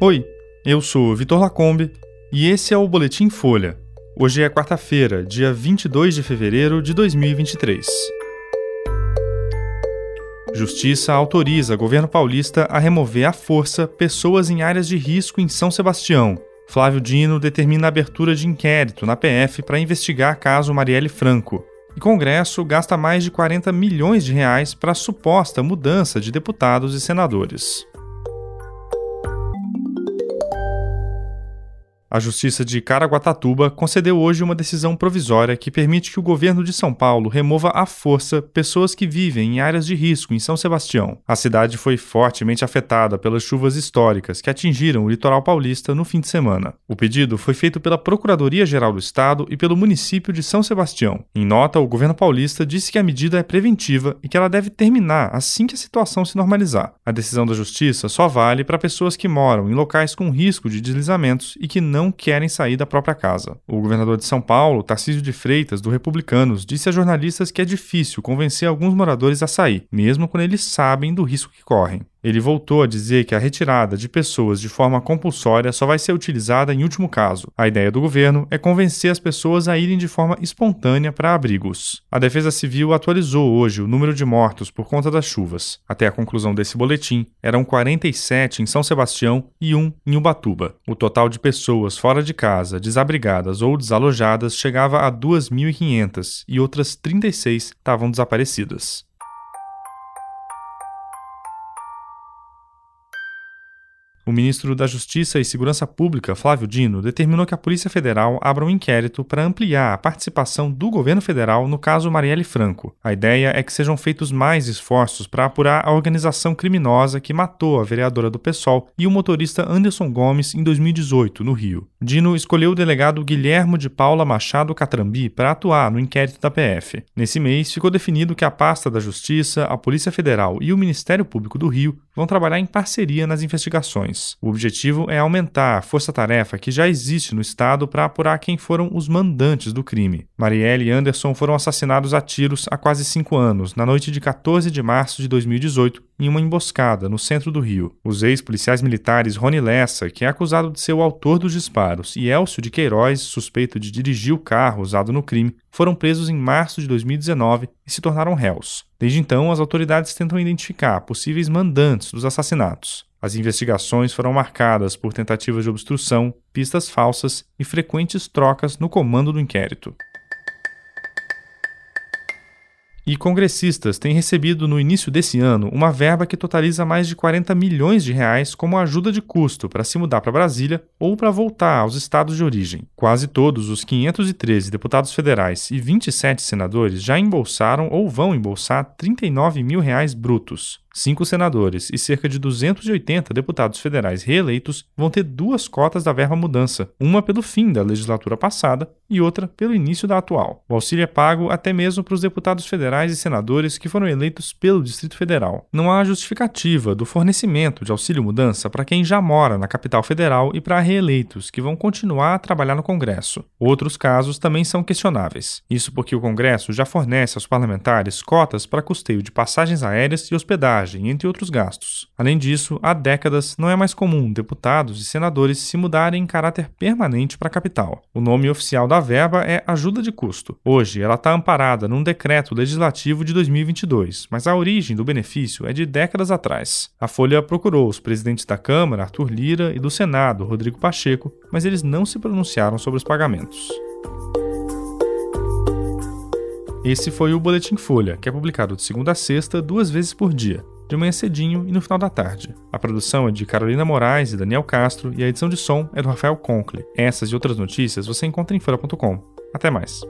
Oi, eu sou Vitor Lacombe e esse é o Boletim Folha. Hoje é quarta-feira, dia 22 de fevereiro de 2023. Justiça autoriza governo paulista a remover à força pessoas em áreas de risco em São Sebastião. Flávio Dino determina a abertura de inquérito na PF para investigar caso Marielle Franco. E Congresso gasta mais de 40 milhões de reais para suposta mudança de deputados e senadores. A Justiça de Caraguatatuba concedeu hoje uma decisão provisória que permite que o governo de São Paulo remova à força pessoas que vivem em áreas de risco em São Sebastião. A cidade foi fortemente afetada pelas chuvas históricas que atingiram o litoral paulista no fim de semana. O pedido foi feito pela Procuradoria-Geral do Estado e pelo município de São Sebastião. Em nota, o governo paulista disse que a medida é preventiva e que ela deve terminar assim que a situação se normalizar. A decisão da Justiça só vale para pessoas que moram em locais com risco de deslizamentos e que não não querem sair da própria casa. O governador de São Paulo, Tarcísio de Freitas, do Republicanos, disse a jornalistas que é difícil convencer alguns moradores a sair, mesmo quando eles sabem do risco que correm. Ele voltou a dizer que a retirada de pessoas de forma compulsória só vai ser utilizada em último caso. A ideia do governo é convencer as pessoas a irem de forma espontânea para abrigos. A Defesa Civil atualizou hoje o número de mortos por conta das chuvas. Até a conclusão desse boletim, eram 47 em São Sebastião e 1 em Ubatuba. O total de pessoas fora de casa, desabrigadas ou desalojadas chegava a 2.500 e outras 36 estavam desaparecidas. O ministro da Justiça e Segurança Pública, Flávio Dino, determinou que a Polícia Federal abra um inquérito para ampliar a participação do governo federal no caso Marielle Franco. A ideia é que sejam feitos mais esforços para apurar a organização criminosa que matou a vereadora do PSOL e o motorista Anderson Gomes em 2018, no Rio. Dino escolheu o delegado Guilhermo de Paula Machado Catrambi para atuar no inquérito da PF. Nesse mês, ficou definido que a pasta da Justiça, a Polícia Federal e o Ministério Público do Rio vão trabalhar em parceria nas investigações. O objetivo é aumentar a força-tarefa que já existe no Estado para apurar quem foram os mandantes do crime. Marielle e Anderson foram assassinados a tiros há quase cinco anos, na noite de 14 de março de 2018, em uma emboscada no centro do Rio. Os ex-policiais militares Rony Lessa, que é acusado de ser o autor dos disparos, e Elcio de Queiroz, suspeito de dirigir o carro usado no crime, foram presos em março de 2019 e se tornaram réus. Desde então, as autoridades tentam identificar possíveis mandantes dos assassinatos. As investigações foram marcadas por tentativas de obstrução, pistas falsas e frequentes trocas no comando do inquérito. E congressistas têm recebido no início desse ano uma verba que totaliza mais de 40 milhões de reais como ajuda de custo para se mudar para Brasília ou para voltar aos estados de origem. Quase todos os 513 deputados federais e 27 senadores já embolsaram ou vão embolsar 39 mil reais brutos cinco senadores e cerca de 280 deputados federais reeleitos vão ter duas cotas da verba mudança, uma pelo fim da legislatura passada e outra pelo início da atual. O auxílio é pago até mesmo para os deputados federais e senadores que foram eleitos pelo Distrito Federal. Não há justificativa do fornecimento de auxílio mudança para quem já mora na capital federal e para reeleitos que vão continuar a trabalhar no Congresso. Outros casos também são questionáveis. Isso porque o Congresso já fornece aos parlamentares cotas para custeio de passagens aéreas e hospedagem entre outros gastos. Além disso, há décadas não é mais comum deputados e senadores se mudarem em caráter permanente para a capital. O nome oficial da verba é ajuda de custo. Hoje, ela está amparada num decreto legislativo de 2022, mas a origem do benefício é de décadas atrás. A Folha procurou os presidentes da Câmara, Arthur Lira, e do Senado, Rodrigo Pacheco, mas eles não se pronunciaram sobre os pagamentos. Esse foi o Boletim Folha, que é publicado de segunda a sexta, duas vezes por dia de manhã cedinho e no final da tarde. A produção é de Carolina Moraes e Daniel Castro e a edição de som é do Rafael Conkle. Essas e outras notícias você encontra em folha.com. Até mais.